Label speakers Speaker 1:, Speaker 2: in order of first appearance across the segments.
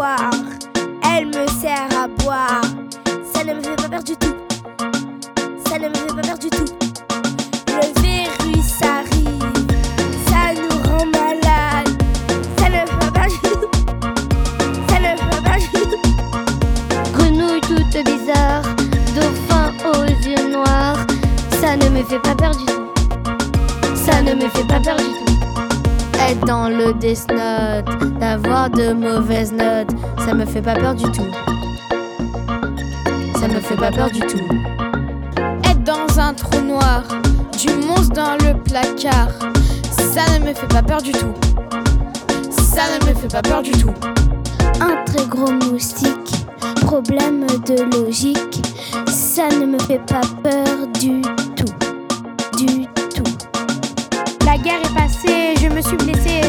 Speaker 1: elle me sert à boire. Ça ne me fait pas perdre du tout. Ça ne me fait pas perdre du tout. Le virus arrive, ça nous rend malade. Ça ne me fait pas perdre du tout. Ça ne me fait pas perdre du tout.
Speaker 2: Grenouille toute bizarre, dauphin aux yeux noirs. Ça ne me fait pas perdre du tout. Ça ne me fait pas perdre du tout. Être dans le Death Note, d'avoir de mauvaises notes, ça me fait pas peur du tout. Ça me fait pas peur du tout.
Speaker 3: Être dans un trou noir, du monstre dans le placard, ça ne me fait pas peur du tout. Ça ne me fait pas peur du tout.
Speaker 1: Un très gros moustique, problème de logique, ça ne me fait pas peur du tout.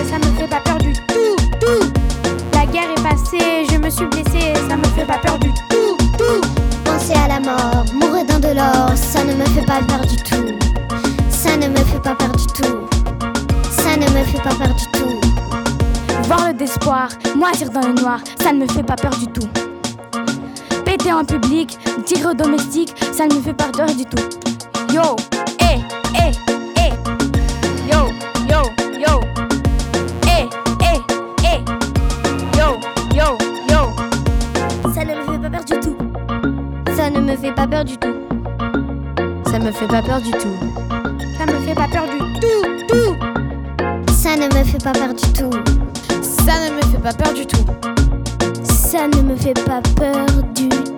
Speaker 1: Ça me fait pas peur du tout. Tout. La guerre est passée, je me suis blessée, ça me fait pas peur du tout. Tout.
Speaker 2: Penser à la mort, mourir dans de l'or, ça ne me fait pas peur du tout. Ça ne me fait pas peur du tout. Ça ne me fait pas peur du tout.
Speaker 4: Voir le désespoir, moisir dans le noir, ça ne me fait pas peur du tout. Péter en public, dire au domestique, ça ne me fait pas peur du tout. Yo,
Speaker 2: me fait pas peur du tout. Ça me fait pas peur du tout.
Speaker 1: Ça me fait pas peur du tout. Tout.
Speaker 2: Ça ne me fait pas peur du tout.
Speaker 3: Ça ne me fait pas peur du tout.
Speaker 1: Ça ne me fait pas peur du tout.